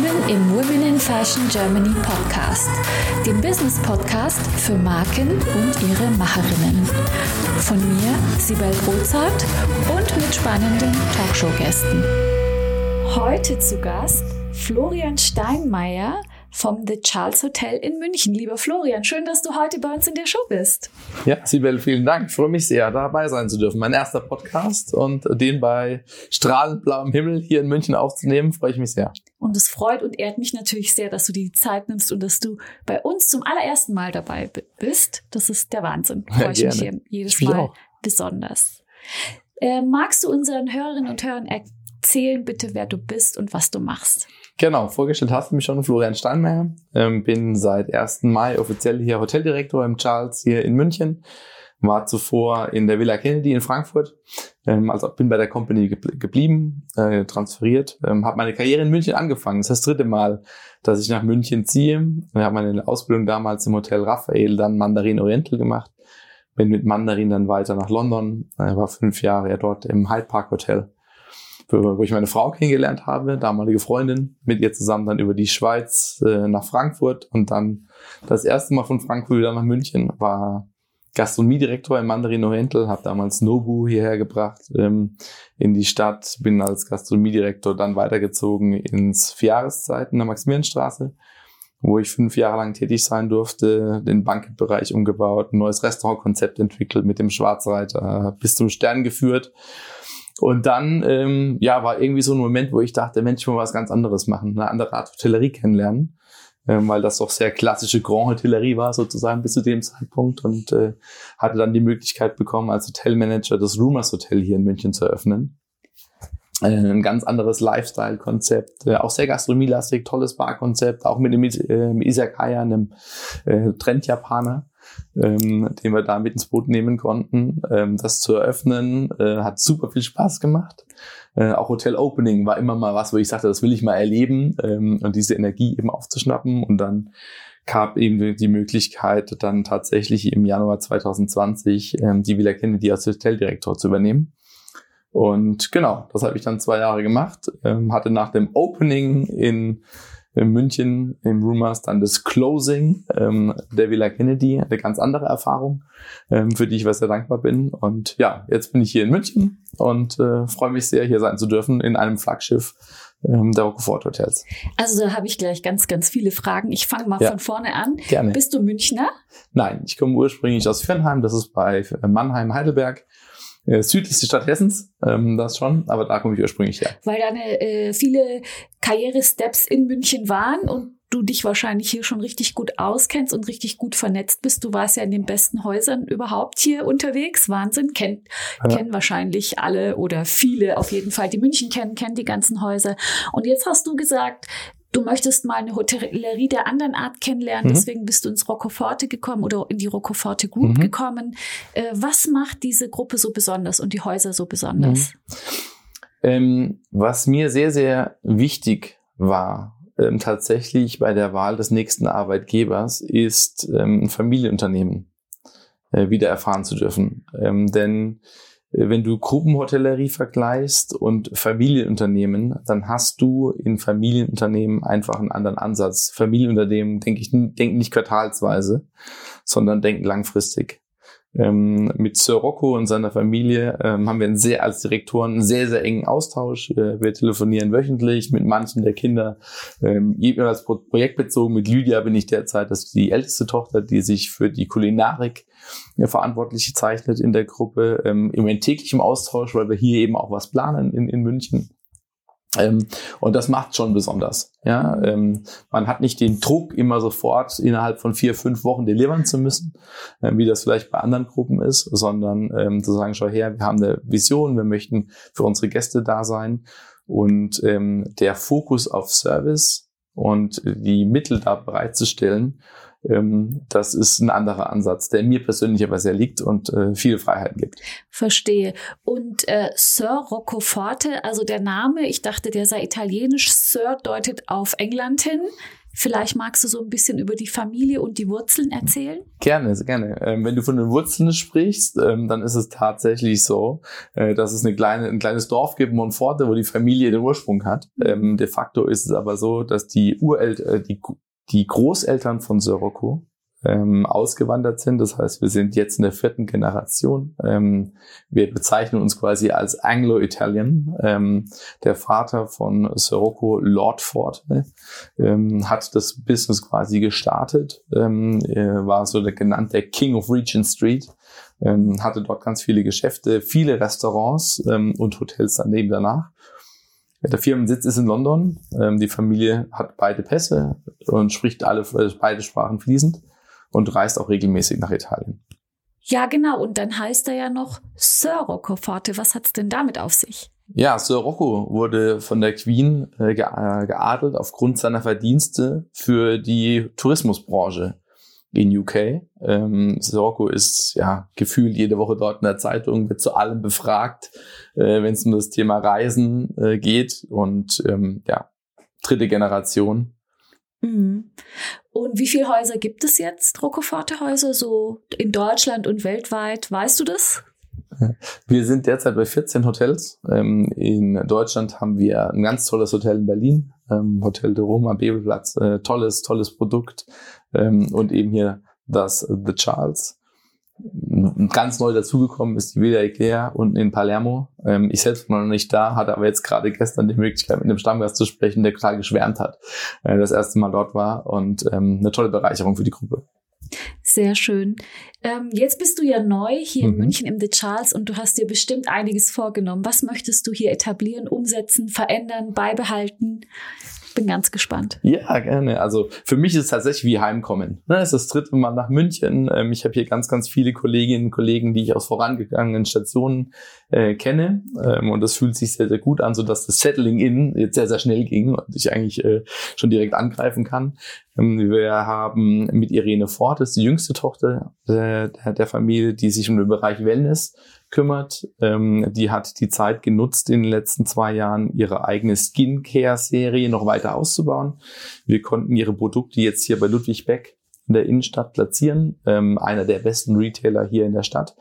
willkommen im Women in Fashion Germany Podcast, dem Business Podcast für Marken und ihre Macherinnen. Von mir, Sibel Rozart und mit spannenden Talkshow-Gästen. Heute zu Gast Florian Steinmeier, vom The Charles Hotel in München. Lieber Florian, schön, dass du heute bei uns in der Show bist. Ja, Sibel, vielen Dank. Ich freue mich sehr, dabei sein zu dürfen. Mein erster Podcast und den bei strahlend blauem Himmel hier in München aufzunehmen, freue ich mich sehr. Und es freut und ehrt mich natürlich sehr, dass du die Zeit nimmst und dass du bei uns zum allerersten Mal dabei bist. Das ist der Wahnsinn. Freue ich mich hier jedes Mal auch. besonders. Äh, magst du unseren Hörerinnen und Hörern erzählen bitte, wer du bist und was du machst? Genau, vorgestellt hast du mich schon, Florian Steinmeier. Ähm, bin seit 1. Mai offiziell hier Hoteldirektor im Charles hier in München. War zuvor in der Villa Kennedy in Frankfurt. Ähm, also bin bei der Company geblieben, äh, transferiert. Ähm, habe meine Karriere in München angefangen. Das ist das dritte Mal, dass ich nach München ziehe. Ich habe meine Ausbildung damals im Hotel Raphael, dann Mandarin Oriental gemacht. Bin mit Mandarin dann weiter nach London. Äh, war fünf Jahre ja dort im Hyde Park Hotel wo ich meine Frau kennengelernt habe, damalige Freundin, mit ihr zusammen dann über die Schweiz äh, nach Frankfurt und dann das erste Mal von Frankfurt wieder nach München, war Gastronomiedirektor im Mandarin Oriental, habe damals Nobu hierher gebracht ähm, in die Stadt, bin als Gastronomiedirektor dann weitergezogen ins Vierjahreszeiten in der Maximilianstraße, wo ich fünf Jahre lang tätig sein durfte, den Banketbereich umgebaut, ein neues Restaurantkonzept entwickelt, mit dem Schwarzreiter bis zum Stern geführt. Und dann, ähm, ja, war irgendwie so ein Moment, wo ich dachte, Mensch, ich will was ganz anderes machen, eine andere Art Hotellerie kennenlernen, weil das doch sehr klassische Grand Hotellerie war sozusagen bis zu dem Zeitpunkt und äh, hatte dann die Möglichkeit bekommen, als Hotelmanager das Rumors Hotel hier in München zu eröffnen. Äh, ein ganz anderes Lifestyle-Konzept, äh, auch sehr gastronomielastig, tolles Barkonzept, auch mit dem äh, Isakaya, einem äh, Trend-Japaner ähm, den wir da mit ins Boot nehmen konnten. Ähm, das zu eröffnen äh, hat super viel Spaß gemacht. Äh, auch Hotel Opening war immer mal was, wo ich sagte, das will ich mal erleben ähm, und diese Energie eben aufzuschnappen. Und dann gab eben die Möglichkeit, dann tatsächlich im Januar 2020 ähm, die Villa Kennedy als Hoteldirektor zu übernehmen. Und genau, das habe ich dann zwei Jahre gemacht. Ähm, hatte nach dem Opening in in München im Rumors dann das Closing ähm, der Villa Kennedy, eine ganz andere Erfahrung, ähm, für die ich sehr dankbar bin. Und ja, jetzt bin ich hier in München und äh, freue mich sehr, hier sein zu dürfen in einem Flaggschiff ähm, der Rockford Hotels. Also da habe ich gleich ganz, ganz viele Fragen. Ich fange mal ja. von vorne an. Gerne. Bist du Münchner? Nein, ich komme ursprünglich aus Firnheim, das ist bei Mannheim, Heidelberg äh, südlichste Stadt Hessens, ähm, das schon, aber da komme ich ursprünglich her. Weil deine äh, viele Karrieresteps in München waren und du dich wahrscheinlich hier schon richtig gut auskennst und richtig gut vernetzt bist. Du warst ja in den besten Häusern überhaupt hier unterwegs. Wahnsinn. Kennt, ja. kennen wahrscheinlich alle oder viele auf jeden Fall, die München kennen, kennen die ganzen Häuser. Und jetzt hast du gesagt, du möchtest mal eine Hotellerie der anderen Art kennenlernen, mhm. deswegen bist du ins Roccoforte gekommen oder in die Roccoforte Group mhm. gekommen. Äh, was macht diese Gruppe so besonders und die Häuser so besonders? Mhm. Ähm, was mir sehr, sehr wichtig war, ähm, tatsächlich bei der Wahl des nächsten Arbeitgebers, ist ähm, ein Familienunternehmen äh, wieder erfahren zu dürfen. Ähm, denn wenn du Gruppenhotellerie vergleichst und Familienunternehmen, dann hast du in Familienunternehmen einfach einen anderen Ansatz. Familienunternehmen denke ich, denken nicht quartalsweise, sondern denken langfristig. Ähm, mit Sir Rocco und seiner Familie ähm, haben wir einen sehr als Direktoren einen sehr, sehr engen Austausch. Äh, wir telefonieren wöchentlich mit manchen der Kinder, ähm, jeweils projektbezogen. Mit Lydia bin ich derzeit das die älteste Tochter, die sich für die Kulinarik äh, verantwortlich zeichnet in der Gruppe. Ähm, Im täglichen Austausch, weil wir hier eben auch was planen in, in München. Ähm, und das macht schon besonders. Ja, ähm, man hat nicht den Druck, immer sofort innerhalb von vier, fünf Wochen delivern zu müssen, äh, wie das vielleicht bei anderen Gruppen ist, sondern ähm, zu sagen, schau her, wir haben eine Vision, wir möchten für unsere Gäste da sein. Und ähm, der Fokus auf Service und die Mittel da bereitzustellen, ähm, das ist ein anderer Ansatz, der mir persönlich aber sehr liegt und äh, viele Freiheiten gibt. Verstehe. Und äh, Sir Roccoforte, also der Name, ich dachte, der sei italienisch. Sir deutet auf England hin. Vielleicht magst du so ein bisschen über die Familie und die Wurzeln erzählen? Gerne, gerne. Ähm, wenn du von den Wurzeln sprichst, ähm, dann ist es tatsächlich so, äh, dass es eine kleine, ein kleines Dorf gibt, Monforte, wo die Familie den Ursprung hat. Mhm. Ähm, de facto ist es aber so, dass die Ureltern, äh, die, die Großeltern von Sirocco ähm, ausgewandert sind. Das heißt, wir sind jetzt in der vierten Generation. Ähm, wir bezeichnen uns quasi als Anglo-Italian. Ähm, der Vater von Sirocco, Lord Ford, ähm, hat das Business quasi gestartet, ähm, er war so der genannte King of Regent Street, ähm, hatte dort ganz viele Geschäfte, viele Restaurants ähm, und Hotels daneben danach. Der Firmensitz ist in London. Ähm, die Familie hat beide Pässe und spricht alle äh, beide Sprachen fließend und reist auch regelmäßig nach Italien. Ja, genau. Und dann heißt er ja noch Sir Rocco Forte. Was hat's denn damit auf sich? Ja, Sir Rocco wurde von der Queen äh, äh geadelt aufgrund seiner Verdienste für die Tourismusbranche in UK. Ähm, Rocco ist ja gefühlt jede Woche dort in der Zeitung, wird zu allem befragt, äh, wenn es um das Thema Reisen äh, geht und ähm, ja, dritte Generation Mhm. Und wie viele Häuser gibt es jetzt, Roccoforte-Häuser, so in Deutschland und weltweit? Weißt du das? Wir sind derzeit bei 14 Hotels. Ähm, in Deutschland haben wir ein ganz tolles Hotel in Berlin, ähm, Hotel de Roma, Bebelplatz, äh, tolles, tolles Produkt. Ähm, und eben hier das The Charles. Ganz neu dazugekommen ist die Villa Eclair unten in Palermo. Ähm, ich selbst war noch nicht da, hatte aber jetzt gerade gestern die Möglichkeit, mit einem Stammgast zu sprechen, der total geschwärmt hat, äh, das erste Mal dort war und ähm, eine tolle Bereicherung für die Gruppe. Sehr schön. Ähm, jetzt bist du ja neu hier mhm. in München im The Charles und du hast dir bestimmt einiges vorgenommen. Was möchtest du hier etablieren, umsetzen, verändern, beibehalten? Bin ganz gespannt. Ja, gerne. Also für mich ist es tatsächlich wie Heimkommen. Ne, es ist das dritte Mal nach München. Ähm, ich habe hier ganz, ganz viele Kolleginnen und Kollegen, die ich aus vorangegangenen Stationen äh, kenne. Ähm, und das fühlt sich sehr, sehr gut an, sodass das Settling in jetzt sehr, sehr schnell ging und ich eigentlich äh, schon direkt angreifen kann. Ähm, wir haben mit Irene Ford, das ist die jüngste Tochter äh, der Familie, die sich um den Bereich Wellness kümmert. Ähm, die hat die Zeit genutzt in den letzten zwei Jahren, ihre eigene Skincare-Serie noch weiter auszubauen. Wir konnten ihre Produkte jetzt hier bei Ludwig Beck in der Innenstadt platzieren, ähm, einer der besten Retailer hier in der Stadt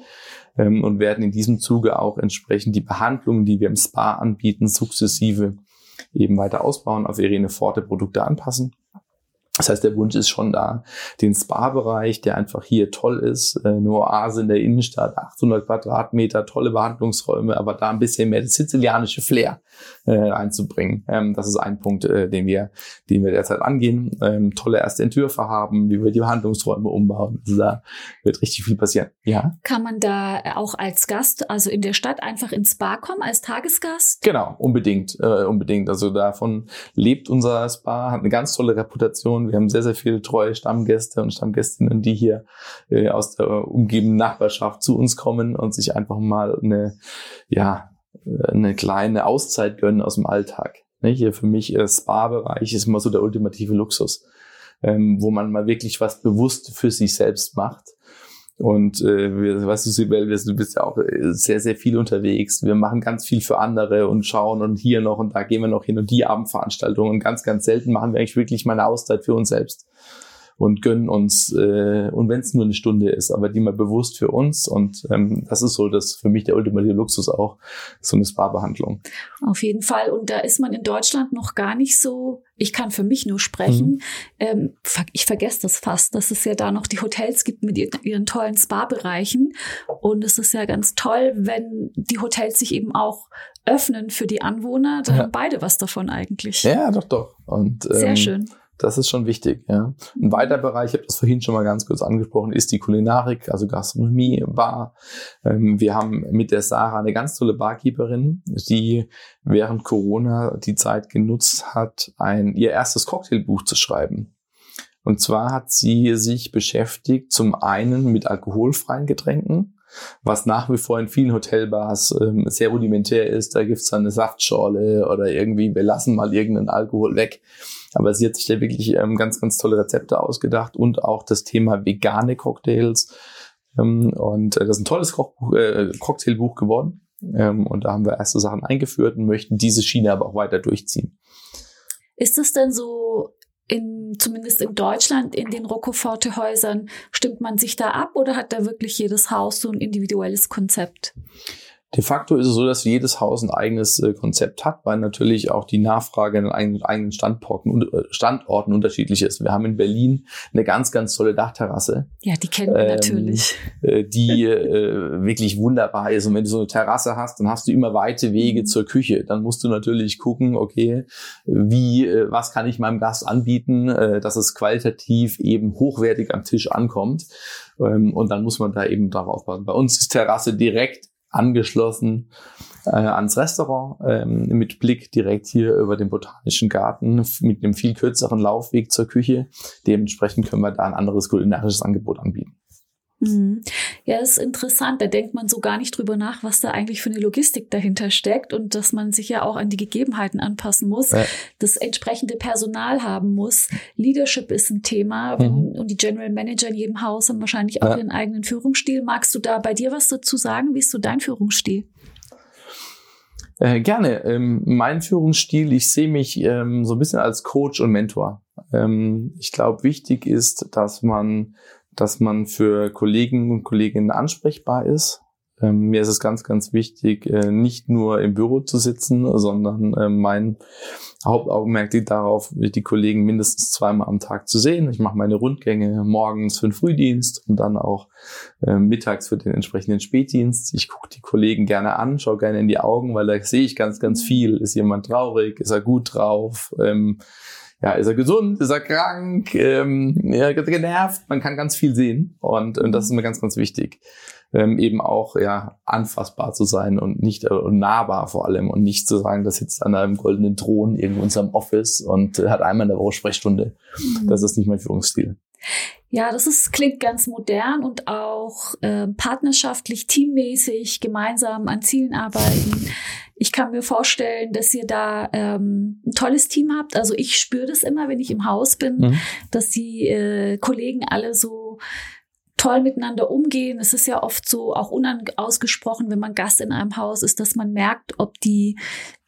ähm, und werden in diesem Zuge auch entsprechend die Behandlungen, die wir im Spa anbieten, sukzessive eben weiter ausbauen, auf Irene Forte Produkte anpassen. Das heißt, der Wunsch ist schon da, den Spa-Bereich, der einfach hier toll ist, äh, eine Oase in der Innenstadt, 800 Quadratmeter, tolle Behandlungsräume, aber da ein bisschen mehr das sizilianische Flair äh, reinzubringen. Ähm, das ist ein Punkt, äh, den wir, den wir derzeit angehen. Ähm, tolle erste Entwürfe haben, wie wir die Behandlungsräume umbauen. Also da wird richtig viel passieren. Ja. Kann man da auch als Gast, also in der Stadt einfach ins Spa kommen, als Tagesgast? Genau, unbedingt, äh, unbedingt. Also davon lebt unser Spa, hat eine ganz tolle Reputation wir haben sehr, sehr viele treue Stammgäste und Stammgästinnen, die hier äh, aus der umgebenden Nachbarschaft zu uns kommen und sich einfach mal eine, ja, eine kleine Auszeit gönnen aus dem Alltag. Ne, hier für mich äh, Spa-Bereich ist immer so der ultimative Luxus, ähm, wo man mal wirklich was bewusst für sich selbst macht und äh, wir, weißt du, Sibel, du bist ja auch äh, sehr, sehr viel unterwegs. Wir machen ganz viel für andere und schauen und hier noch und da gehen wir noch hin und die Abendveranstaltungen. Und ganz, ganz selten machen wir eigentlich wirklich mal eine Auszeit für uns selbst und gönnen uns, äh, und wenn es nur eine Stunde ist, aber die mal bewusst für uns. Und ähm, das ist so das für mich der ultimative Luxus auch, so eine Spa-Behandlung. Auf jeden Fall. Und da ist man in Deutschland noch gar nicht so, ich kann für mich nur sprechen. Mhm. Ähm, ich vergesse das fast, dass es ja da noch die Hotels gibt mit ihren, ihren tollen Spa-Bereichen. Und es ist ja ganz toll, wenn die Hotels sich eben auch öffnen für die Anwohner. Da ja. haben beide was davon eigentlich. Ja, doch, doch. Und, ähm, Sehr schön. Das ist schon wichtig. Ja. Ein weiterer Bereich, ich habe das vorhin schon mal ganz kurz angesprochen, ist die Kulinarik, also Gastronomie, Bar. Ähm, wir haben mit der Sarah eine ganz tolle Barkeeperin, die während Corona die Zeit genutzt hat, ein ihr erstes Cocktailbuch zu schreiben. Und zwar hat sie sich beschäftigt zum einen mit alkoholfreien Getränken, was nach wie vor in vielen Hotelbars ähm, sehr rudimentär ist. Da gibt's dann eine Saftschorle oder irgendwie, wir lassen mal irgendeinen Alkohol weg. Aber sie hat sich da wirklich ähm, ganz, ganz tolle Rezepte ausgedacht und auch das Thema vegane Cocktails. Ähm, und äh, das ist ein tolles Kochbuch, äh, Cocktailbuch geworden. Ähm, und da haben wir erste Sachen eingeführt und möchten diese Schiene aber auch weiter durchziehen. Ist es denn so in, zumindest in Deutschland, in den Roccoforte-Häusern, stimmt man sich da ab oder hat da wirklich jedes Haus so ein individuelles Konzept? De facto ist es so, dass jedes Haus ein eigenes äh, Konzept hat, weil natürlich auch die Nachfrage an eigenen, eigenen Standorten, äh, Standorten unterschiedlich ist. Wir haben in Berlin eine ganz, ganz tolle Dachterrasse. Ja, die kennen wir ähm, natürlich. Äh, die äh, wirklich wunderbar ist. Und wenn du so eine Terrasse hast, dann hast du immer weite Wege mhm. zur Küche. Dann musst du natürlich gucken, okay, wie, was kann ich meinem Gast anbieten, dass es qualitativ eben hochwertig am Tisch ankommt. Ähm, und dann muss man da eben drauf aufpassen. Bei uns ist Terrasse direkt angeschlossen äh, ans Restaurant ähm, mit Blick direkt hier über den Botanischen Garten mit einem viel kürzeren Laufweg zur Küche. Dementsprechend können wir da ein anderes kulinarisches Angebot anbieten. Mhm. Ja, das ist interessant. Da denkt man so gar nicht drüber nach, was da eigentlich für eine Logistik dahinter steckt und dass man sich ja auch an die Gegebenheiten anpassen muss, ja. das entsprechende Personal haben muss. Leadership ist ein Thema mhm. und die General Manager in jedem Haus haben wahrscheinlich auch ja. ihren eigenen Führungsstil. Magst du da bei dir was dazu sagen? Wie ist so dein Führungsstil? Äh, gerne. Ähm, mein Führungsstil, ich sehe mich ähm, so ein bisschen als Coach und Mentor. Ähm, ich glaube, wichtig ist, dass man dass man für Kollegen und Kolleginnen ansprechbar ist. Ähm, mir ist es ganz, ganz wichtig, äh, nicht nur im Büro zu sitzen, sondern äh, mein Hauptaugenmerk liegt darauf, die Kollegen mindestens zweimal am Tag zu sehen. Ich mache meine Rundgänge morgens für den Frühdienst und dann auch äh, mittags für den entsprechenden Spätdienst. Ich gucke die Kollegen gerne an, schaue gerne in die Augen, weil da sehe ich ganz, ganz viel. Ist jemand traurig? Ist er gut drauf? Ähm, ja, ist er gesund, ist er krank, ähm, ja, genervt, man kann ganz viel sehen und, und das ist mir ganz, ganz wichtig. Ähm, eben auch ja anfassbar zu sein und nicht äh, nahbar vor allem und nicht zu sagen, das sitzt an einem goldenen Thron irgendwo in seinem Office und äh, hat einmal in der Woche Sprechstunde. Mhm. Das ist nicht mein Führungsstil. Ja, das ist, klingt ganz modern und auch äh, partnerschaftlich, teammäßig, gemeinsam an Zielen arbeiten. Ich kann mir vorstellen, dass ihr da ähm, ein tolles Team habt. Also ich spüre das immer, wenn ich im Haus bin, mhm. dass die äh, Kollegen alle so toll miteinander umgehen. Es ist ja oft so auch unausgesprochen, wenn man Gast in einem Haus ist, dass man merkt, ob die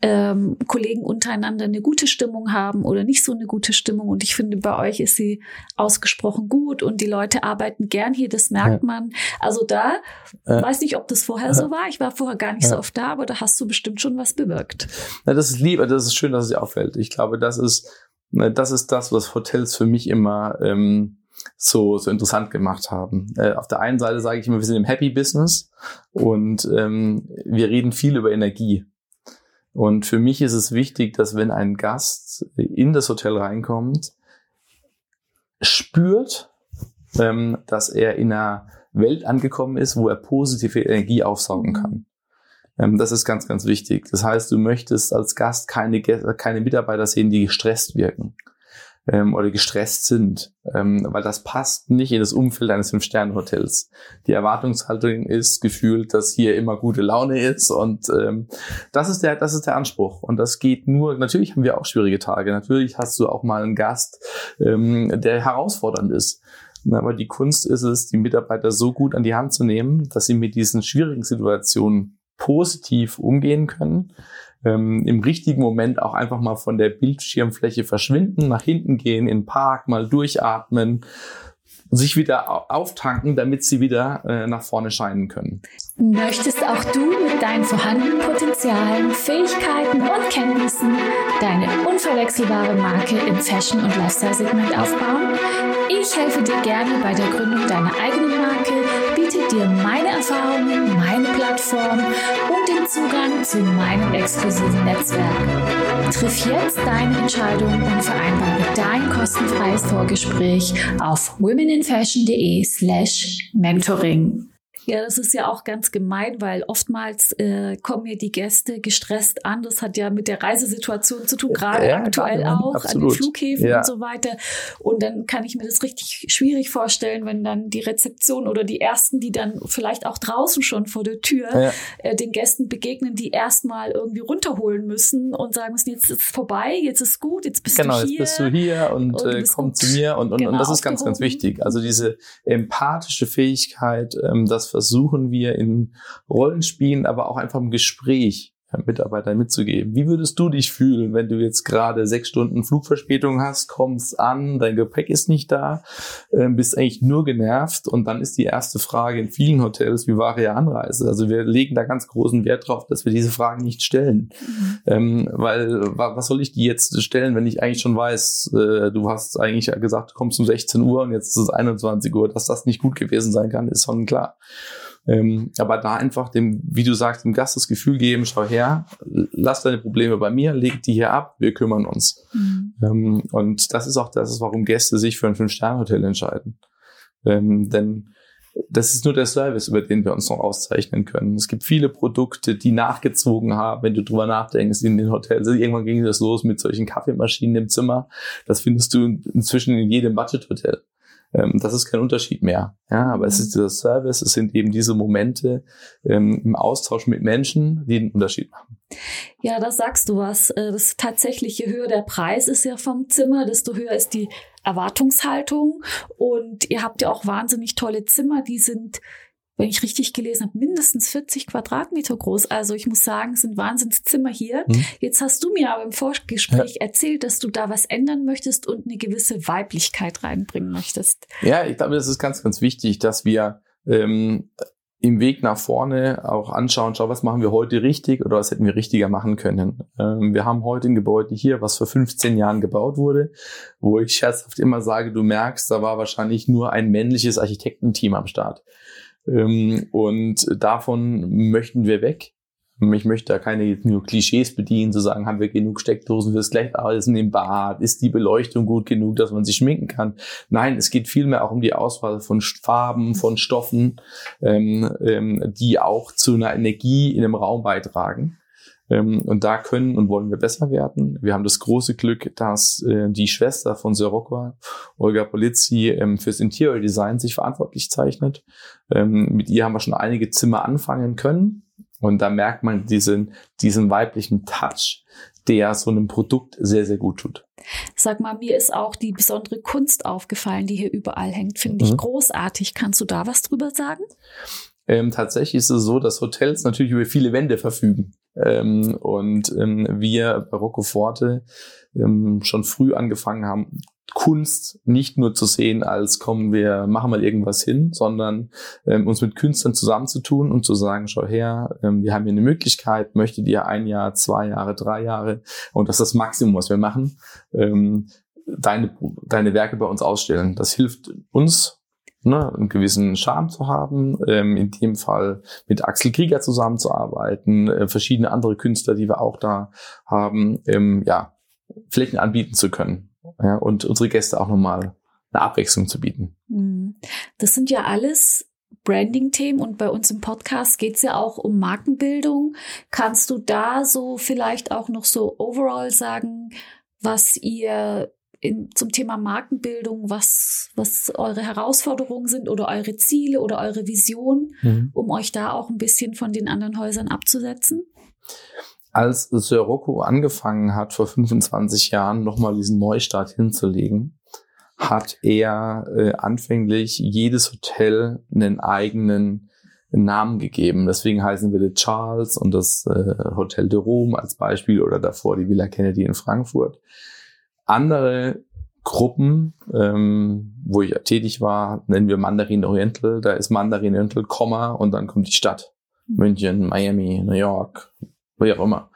ähm, Kollegen untereinander eine gute Stimmung haben oder nicht so eine gute Stimmung. Und ich finde, bei euch ist sie ausgesprochen gut und die Leute arbeiten gern hier, das merkt ja. man. Also da, äh, weiß nicht, ob das vorher äh, so war. Ich war vorher gar nicht äh, so oft da, aber da hast du bestimmt schon was bewirkt. Ja, das ist lieb, das ist schön, dass es dir auffällt. Ich glaube, das ist, das ist das, was Hotels für mich immer ähm, so, so interessant gemacht haben. Äh, auf der einen Seite sage ich immer, wir sind im Happy Business und ähm, wir reden viel über Energie. Und für mich ist es wichtig, dass wenn ein Gast in das Hotel reinkommt, spürt, ähm, dass er in einer Welt angekommen ist, wo er positive Energie aufsaugen kann. Ähm, das ist ganz, ganz wichtig. Das heißt, du möchtest als Gast keine, keine Mitarbeiter sehen, die gestresst wirken ähm, oder gestresst sind, ähm, weil das passt nicht in das Umfeld eines Fünf-Sterne-Hotels. Die Erwartungshaltung ist gefühlt, dass hier immer gute Laune ist und ähm, das ist der, das ist der Anspruch und das geht nur. Natürlich haben wir auch schwierige Tage. Natürlich hast du auch mal einen Gast, ähm, der herausfordernd ist. Aber die Kunst ist es, die Mitarbeiter so gut an die Hand zu nehmen, dass sie mit diesen schwierigen Situationen positiv umgehen können ähm, im richtigen Moment auch einfach mal von der Bildschirmfläche verschwinden, nach hinten gehen, in den Park, mal durchatmen, sich wieder auftanken, damit sie wieder äh, nach vorne scheinen können. Möchtest auch du mit deinen vorhandenen Potenzialen, Fähigkeiten und Kenntnissen deine unverwechselbare Marke im Fashion- und Lifestyle-Segment aufbauen? Ich helfe dir gerne bei der Gründung deiner eigenen Marke, dir meine Erfahrungen, meine Plattform und den Zugang zu meinem exklusiven Netzwerk. Triff jetzt deine Entscheidung und vereinbare dein kostenfreies Vorgespräch auf womeninfashion.de slash mentoring. Ja, das ist ja auch ganz gemein, weil oftmals äh, kommen mir die Gäste gestresst an. Das hat ja mit der Reisesituation zu tun, gerade ja, aktuell ja, auch absolut. an den Flughäfen ja. und so weiter. Und dann kann ich mir das richtig schwierig vorstellen, wenn dann die Rezeption oder die ersten, die dann vielleicht auch draußen schon vor der Tür äh, den Gästen begegnen, die erstmal irgendwie runterholen müssen und sagen müssen, jetzt ist es vorbei, jetzt ist gut, jetzt bist genau, du hier. Genau, jetzt bist du hier und, und äh, komm zu mir und, und, genau, und das ist ganz, ganz wichtig. Also diese empathische Fähigkeit, ähm, das versuchen wir in Rollenspielen, aber auch einfach im Gespräch Mitarbeiter mitzugeben. Wie würdest du dich fühlen, wenn du jetzt gerade sechs Stunden Flugverspätung hast, kommst an, dein Gepäck ist nicht da, äh, bist eigentlich nur genervt und dann ist die erste Frage in vielen Hotels, wie war ihre Anreise? Also wir legen da ganz großen Wert drauf, dass wir diese Fragen nicht stellen. Mhm. Ähm, weil was soll ich die jetzt stellen, wenn ich eigentlich schon weiß, äh, du hast eigentlich gesagt, du kommst um 16 Uhr und jetzt ist es 21 Uhr, dass das nicht gut gewesen sein kann, ist schon klar. Ähm, aber da einfach dem, wie du sagst, dem Gast das Gefühl geben, schau her, lass deine Probleme bei mir, leg die hier ab, wir kümmern uns. Mhm. Ähm, und das ist auch das, warum Gäste sich für ein Fünf-Sterne-Hotel entscheiden. Ähm, denn das ist nur der Service, über den wir uns noch auszeichnen können. Es gibt viele Produkte, die nachgezogen haben, wenn du drüber nachdenkst, in den Hotels. Irgendwann ging das los mit solchen Kaffeemaschinen im Zimmer. Das findest du inzwischen in jedem Budget-Hotel. Ähm, das ist kein Unterschied mehr. Ja, aber es ist dieser Service, es sind eben diese Momente ähm, im Austausch mit Menschen, die den Unterschied machen. Ja, da sagst du was. Äh, das tatsächlich, je höher der Preis ist ja vom Zimmer, desto höher ist die Erwartungshaltung. Und ihr habt ja auch wahnsinnig tolle Zimmer, die sind wenn ich richtig gelesen habe, mindestens 40 Quadratmeter groß. Also ich muss sagen, es sind Wahnsinnszimmer hier. Mhm. Jetzt hast du mir aber im Vorgespräch ja. erzählt, dass du da was ändern möchtest und eine gewisse Weiblichkeit reinbringen möchtest. Ja, ich glaube, das ist ganz, ganz wichtig, dass wir ähm, im Weg nach vorne auch anschauen, schau, was machen wir heute richtig oder was hätten wir richtiger machen können. Ähm, wir haben heute ein Gebäude hier, was vor 15 Jahren gebaut wurde, wo ich scherzhaft immer sage, du merkst, da war wahrscheinlich nur ein männliches Architektenteam am Start. Ähm, und davon möchten wir weg. Ich möchte da keine nur Klischees bedienen, zu sagen, haben wir genug Steckdosen fürs Lichtarbeiten im Bad? Ist die Beleuchtung gut genug, dass man sich schminken kann? Nein, es geht vielmehr auch um die Auswahl von Farben, von Stoffen, ähm, ähm, die auch zu einer Energie in einem Raum beitragen. Ähm, und da können und wollen wir besser werden. Wir haben das große Glück, dass äh, die Schwester von Sirocco, Olga Polizzi, ähm, fürs Interior Design sich verantwortlich zeichnet. Ähm, mit ihr haben wir schon einige Zimmer anfangen können. Und da merkt man diesen, diesen weiblichen Touch, der so einem Produkt sehr, sehr gut tut. Sag mal, mir ist auch die besondere Kunst aufgefallen, die hier überall hängt. Finde ich mhm. großartig. Kannst du da was drüber sagen? Ähm, tatsächlich ist es so, dass Hotels natürlich über viele Wände verfügen. Ähm, und ähm, wir bei Roccoforte ähm, schon früh angefangen haben, Kunst nicht nur zu sehen als, komm, wir machen mal irgendwas hin, sondern ähm, uns mit Künstlern zusammenzutun und zu sagen, schau her, ähm, wir haben hier eine Möglichkeit, möchtet ihr ein Jahr, zwei Jahre, drei Jahre und das ist das Maximum, was wir machen, ähm, deine, deine Werke bei uns ausstellen. Das hilft uns ne, einen gewissen Charme zu haben, ähm, in dem Fall mit Axel Krieger zusammenzuarbeiten, äh, verschiedene andere Künstler, die wir auch da haben, ähm, ja, Flächen anbieten zu können ja, und unsere Gäste auch nochmal eine Abwechslung zu bieten. Mhm. Das sind ja alles Branding-Themen und bei uns im Podcast geht es ja auch um Markenbildung. Kannst du da so vielleicht auch noch so overall sagen, was ihr in, zum Thema Markenbildung, was, was eure Herausforderungen sind oder eure Ziele oder eure Vision, mhm. um euch da auch ein bisschen von den anderen Häusern abzusetzen? Als Sirocco angefangen hat, vor 25 Jahren nochmal diesen Neustart hinzulegen, hat er äh, anfänglich jedes Hotel einen eigenen Namen gegeben. Deswegen heißen wir The Charles und das äh, Hotel de Rome als Beispiel oder davor die Villa Kennedy in Frankfurt andere Gruppen, ähm, wo ich tätig war, nennen wir Mandarin Oriental. Da ist Mandarin Oriental, Komma und dann kommt die Stadt. München, Miami, New York, wie auch immer.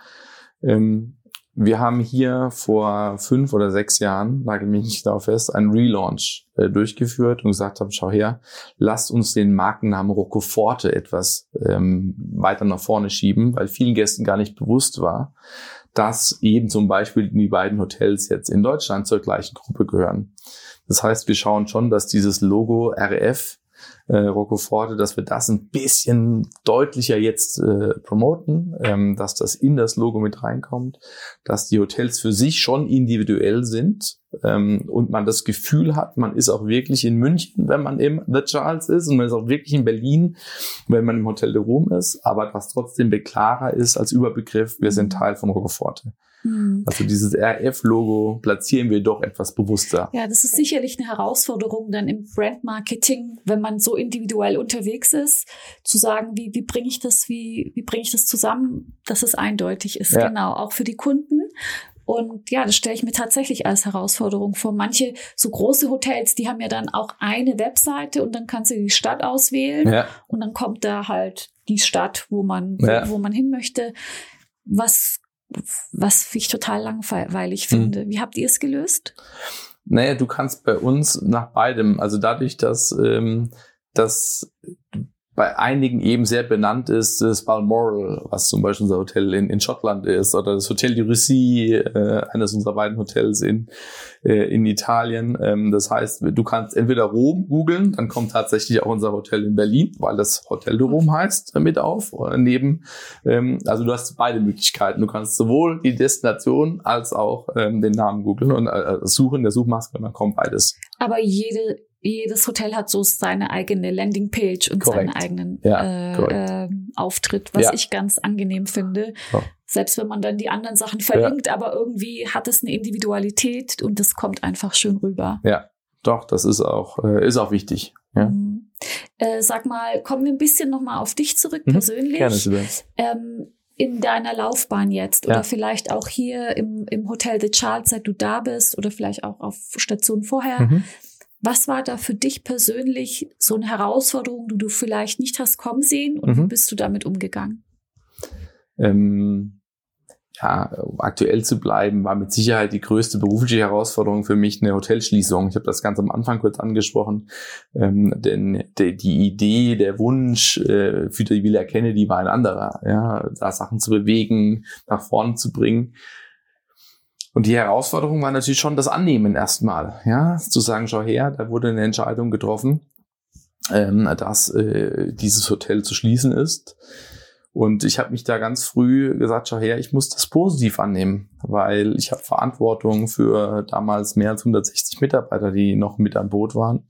Ähm, wir haben hier vor fünf oder sechs Jahren, nagel mich nicht darauf fest, einen Relaunch äh, durchgeführt und gesagt haben, schau her, lasst uns den Markennamen Roccoforte etwas ähm, weiter nach vorne schieben, weil vielen Gästen gar nicht bewusst war, dass eben zum Beispiel die beiden Hotels jetzt in Deutschland zur gleichen Gruppe gehören. Das heißt, wir schauen schon, dass dieses Logo RF äh, Roccoforte, dass wir das ein bisschen deutlicher jetzt äh, promoten, ähm, dass das in das Logo mit reinkommt, dass die Hotels für sich schon individuell sind ähm, und man das Gefühl hat, man ist auch wirklich in München, wenn man im The Charles ist und man ist auch wirklich in Berlin, wenn man im Hotel de Rom ist, aber was trotzdem klarer ist als Überbegriff, wir sind Teil von Roccoforte. Mhm. Also dieses RF-Logo platzieren wir doch etwas bewusster. Ja, das ist sicherlich eine Herausforderung dann im Brandmarketing, wenn man so individuell unterwegs ist, zu sagen, wie, wie bringe ich das, wie, wie bringe ich das zusammen, dass es eindeutig ist. Ja. Genau, auch für die Kunden. Und ja, das stelle ich mir tatsächlich als Herausforderung vor. Manche so große Hotels, die haben ja dann auch eine Webseite und dann kannst du die Stadt auswählen ja. und dann kommt da halt die Stadt, wo man, ja. wo, wo man hin möchte. Was was ich total langweilig hm. finde. Mhm. Wie habt ihr es gelöst? Naja, du kannst bei uns nach beidem, also dadurch, dass, ähm, dass bei einigen eben sehr benannt ist, das Balmoral, was zum Beispiel unser Hotel in, in Schottland ist, oder das Hotel de Russie, äh, eines unserer beiden Hotels in, äh, in Italien. Ähm, das heißt, du kannst entweder Rom googeln, dann kommt tatsächlich auch unser Hotel in Berlin, weil das Hotel de Rom heißt, mit auf. Äh, neben, ähm, also du hast beide Möglichkeiten. Du kannst sowohl die Destination als auch ähm, den Namen googeln und äh, suchen der Suchmaske und dann kommt beides. Aber jede jedes Hotel hat so seine eigene Landingpage und Korrekt. seinen eigenen ja, äh, äh, Auftritt, was ja. ich ganz angenehm finde. Ja. Selbst wenn man dann die anderen Sachen verlinkt, aber irgendwie hat es eine Individualität und das kommt einfach schön rüber. Ja, doch, das ist auch, äh, ist auch wichtig. Ja. Mhm. Äh, sag mal, kommen wir ein bisschen nochmal auf dich zurück mhm. persönlich. Gerne, ähm, in deiner Laufbahn jetzt oder vielleicht auch hier im, im Hotel The Charles, seit du da bist oder vielleicht auch auf Station vorher. Mhm. Was war da für dich persönlich so eine Herausforderung, die du vielleicht nicht hast kommen sehen und mhm. wie bist du damit umgegangen? Ähm, ja, um aktuell zu bleiben, war mit Sicherheit die größte berufliche Herausforderung für mich eine Hotelschließung. Ich habe das ganz am Anfang kurz angesprochen, ähm, denn de, die Idee, der Wunsch äh, für die Villa Kennedy war ein anderer, ja, da Sachen zu bewegen, nach vorne zu bringen. Und die Herausforderung war natürlich schon das Annehmen erstmal, ja, zu sagen, schau her, da wurde eine Entscheidung getroffen, ähm, dass äh, dieses Hotel zu schließen ist. Und ich habe mich da ganz früh gesagt, schau her, ich muss das positiv annehmen, weil ich habe Verantwortung für damals mehr als 160 Mitarbeiter, die noch mit an Boot waren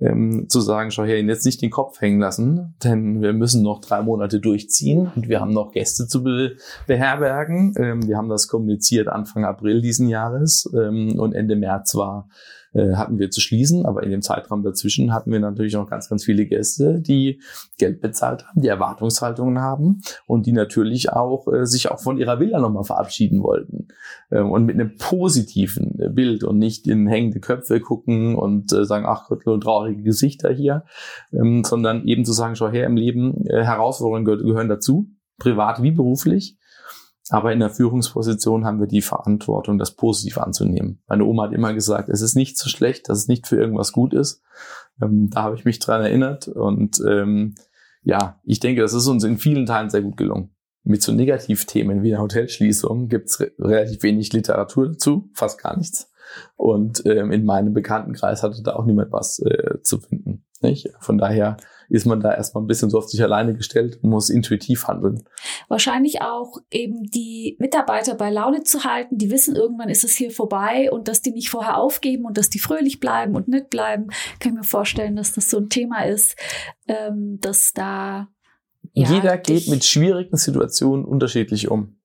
ähm, zu sagen, schau her, jetzt nicht den Kopf hängen lassen, denn wir müssen noch drei Monate durchziehen und wir haben noch Gäste zu be beherbergen. Ähm, wir haben das kommuniziert Anfang April diesen Jahres ähm, und Ende März war äh, hatten wir zu schließen, aber in dem Zeitraum dazwischen hatten wir natürlich noch ganz, ganz viele Gäste, die Geld bezahlt haben, die Erwartungshaltungen haben und die natürlich auch äh, sich auch von ihrer Villa nochmal verabschieden wollten äh, und mit einem positiven äh, Bild und nicht in hängende Köpfe gucken und äh, sagen, ach Gott, traurige Gesichter hier, ähm, sondern eben zu sagen, schau her im Leben, äh, Herausforderungen gehören dazu, privat wie beruflich. Aber in der Führungsposition haben wir die Verantwortung, das positiv anzunehmen. Meine Oma hat immer gesagt, es ist nicht so schlecht, dass es nicht für irgendwas gut ist. Ähm, da habe ich mich dran erinnert. Und ähm, ja, ich denke, das ist uns in vielen Teilen sehr gut gelungen. Mit so Negativthemen wie der Hotelschließung gibt es re relativ wenig Literatur dazu, fast gar nichts. Und ähm, in meinem Bekanntenkreis hatte da auch niemand was äh, zu finden. Nicht? Von daher ist man da erstmal ein bisschen so auf sich alleine gestellt und muss intuitiv handeln. Wahrscheinlich auch eben die Mitarbeiter bei Laune zu halten, die wissen, irgendwann ist es hier vorbei und dass die nicht vorher aufgeben und dass die fröhlich bleiben und nett bleiben. Kann ich mir vorstellen, dass das so ein Thema ist, ähm, dass da ja, jeder geht mit schwierigen Situationen unterschiedlich um.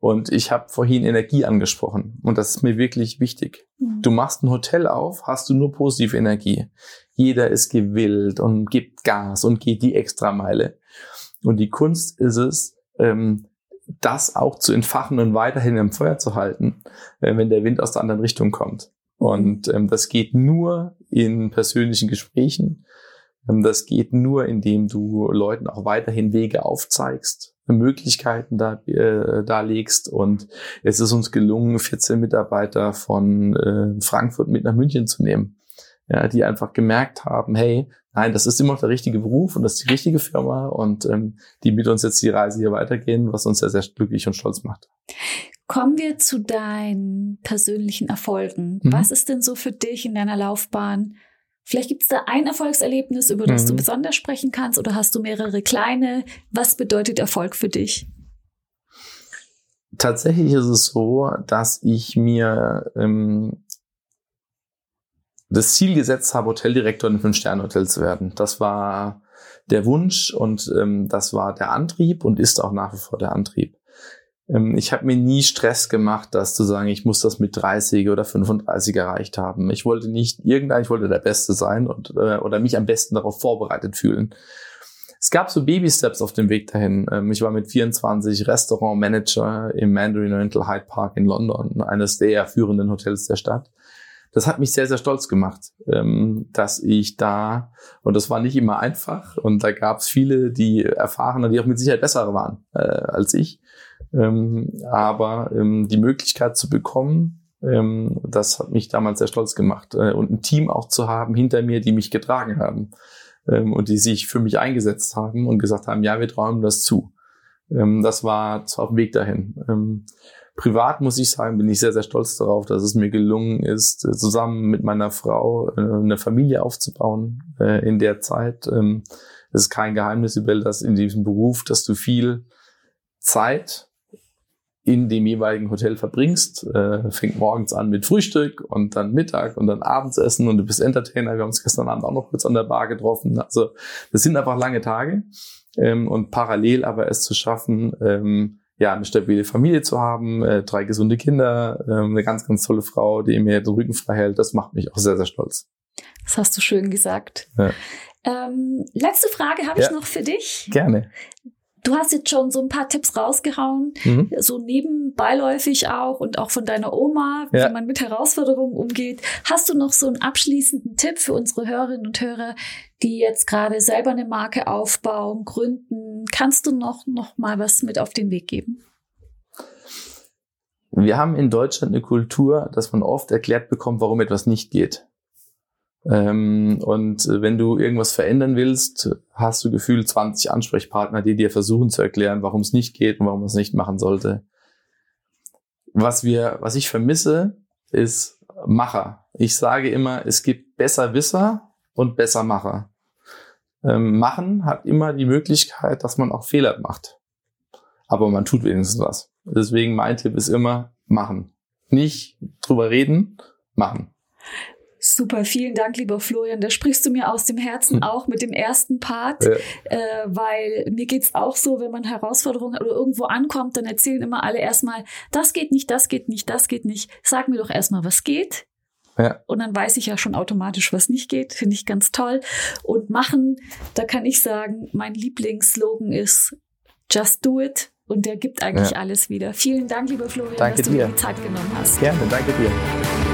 Und ich habe vorhin Energie angesprochen und das ist mir wirklich wichtig. Mhm. Du machst ein Hotel auf, hast du nur positive Energie. Jeder ist gewillt und gibt Gas und geht die Extrameile. Und die Kunst ist es, ähm, das auch zu entfachen und weiterhin im Feuer zu halten, äh, wenn der Wind aus der anderen Richtung kommt. Und ähm, das geht nur in persönlichen Gesprächen. Ähm, das geht nur, indem du Leuten auch weiterhin Wege aufzeigst, Möglichkeiten da, äh, darlegst. Und es ist uns gelungen, 14 Mitarbeiter von äh, Frankfurt mit nach München zu nehmen. Ja, die einfach gemerkt haben, hey, nein, das ist immer noch der richtige Beruf und das ist die richtige Firma und ähm, die mit uns jetzt die Reise hier weitergehen, was uns sehr, sehr glücklich und stolz macht. Kommen wir zu deinen persönlichen Erfolgen. Mhm. Was ist denn so für dich in deiner Laufbahn Vielleicht gibt es da ein Erfolgserlebnis, über das mhm. du besonders sprechen kannst, oder hast du mehrere kleine? Was bedeutet Erfolg für dich? Tatsächlich ist es so, dass ich mir ähm, das Ziel gesetzt habe, Hoteldirektor in einem Fünf-Sterne-Hotel zu werden. Das war der Wunsch und ähm, das war der Antrieb und ist auch nach wie vor der Antrieb. ähm, ich habe mir nie Stress gemacht, das zu sagen, ich muss das mit 30 oder 35 erreicht haben. Ich wollte nicht irgendein, ich wollte der Beste sein und äh, oder mich am besten darauf vorbereitet fühlen. Es gab so Baby-Steps auf dem Weg dahin. Ähm, ich war mit 24 Restaurantmanager im Mandarin Oriental Hyde Park in London, eines der führenden Hotels der Stadt. Das hat mich sehr, sehr stolz gemacht, ähm, dass ich da, und das war nicht immer einfach, und da gab es viele, die erfahrener, die auch mit Sicherheit bessere waren äh, als ich. Ähm, aber die Möglichkeit zu bekommen, das hat mich damals sehr stolz gemacht. Äh, und ein Team auch zu haben hinter mir, die mich getragen haben ähm, und die sich für mich eingesetzt haben und gesagt haben, ja, wir träumen das zu. Ähm, das war zwar auf dem Weg dahin. Privat muss ich sagen, bin ich sehr, sehr stolz darauf, dass es mir gelungen ist, äh, zusammen mit meiner Frau äh, eine Familie aufzubauen äh, in der Zeit. Ähm, es ist kein Geheimnis, über das in diesem Beruf, dass du viel Zeit in dem jeweiligen Hotel verbringst. Äh, fängt morgens an mit Frühstück und dann Mittag und dann Abendsessen und du bist Entertainer. Wir haben uns gestern Abend auch noch kurz an der Bar getroffen. Also das sind einfach lange Tage ähm, und parallel aber es zu schaffen, ähm, ja, eine stabile Familie zu haben, äh, drei gesunde Kinder, äh, eine ganz, ganz tolle Frau, die mir den Rücken frei hält, das macht mich auch sehr, sehr stolz. Das hast du schön gesagt. Ja. Ähm, letzte Frage habe ja. ich noch für dich. Gerne. Du hast jetzt schon so ein paar Tipps rausgehauen, mhm. so nebenbeiläufig auch und auch von deiner Oma, ja. wie man mit Herausforderungen umgeht. Hast du noch so einen abschließenden Tipp für unsere Hörerinnen und Hörer, die jetzt gerade selber eine Marke aufbauen, gründen? Kannst du noch, noch mal was mit auf den Weg geben? Wir haben in Deutschland eine Kultur, dass man oft erklärt bekommt, warum etwas nicht geht. Ähm, und wenn du irgendwas verändern willst, hast du gefühlt 20 Ansprechpartner, die dir versuchen zu erklären, warum es nicht geht und warum man es nicht machen sollte. Was wir, was ich vermisse, ist Macher. Ich sage immer, es gibt besser Wisser und besser Macher. Ähm, machen hat immer die Möglichkeit, dass man auch Fehler macht. Aber man tut wenigstens was. Deswegen mein Tipp ist immer machen. Nicht drüber reden, machen. Super, vielen Dank, lieber Florian. Da sprichst du mir aus dem Herzen auch mit dem ersten Part, ja. äh, weil mir geht's auch so, wenn man Herausforderungen oder irgendwo ankommt, dann erzählen immer alle erstmal, das geht nicht, das geht nicht, das geht nicht. Sag mir doch erstmal, was geht. Ja. Und dann weiß ich ja schon automatisch, was nicht geht. Finde ich ganz toll. Und machen, da kann ich sagen, mein Lieblingsslogan ist Just do it. Und der gibt eigentlich ja. alles wieder. Vielen Dank, lieber Florian, danke dass du dir die Zeit genommen hast. Gerne, danke dir.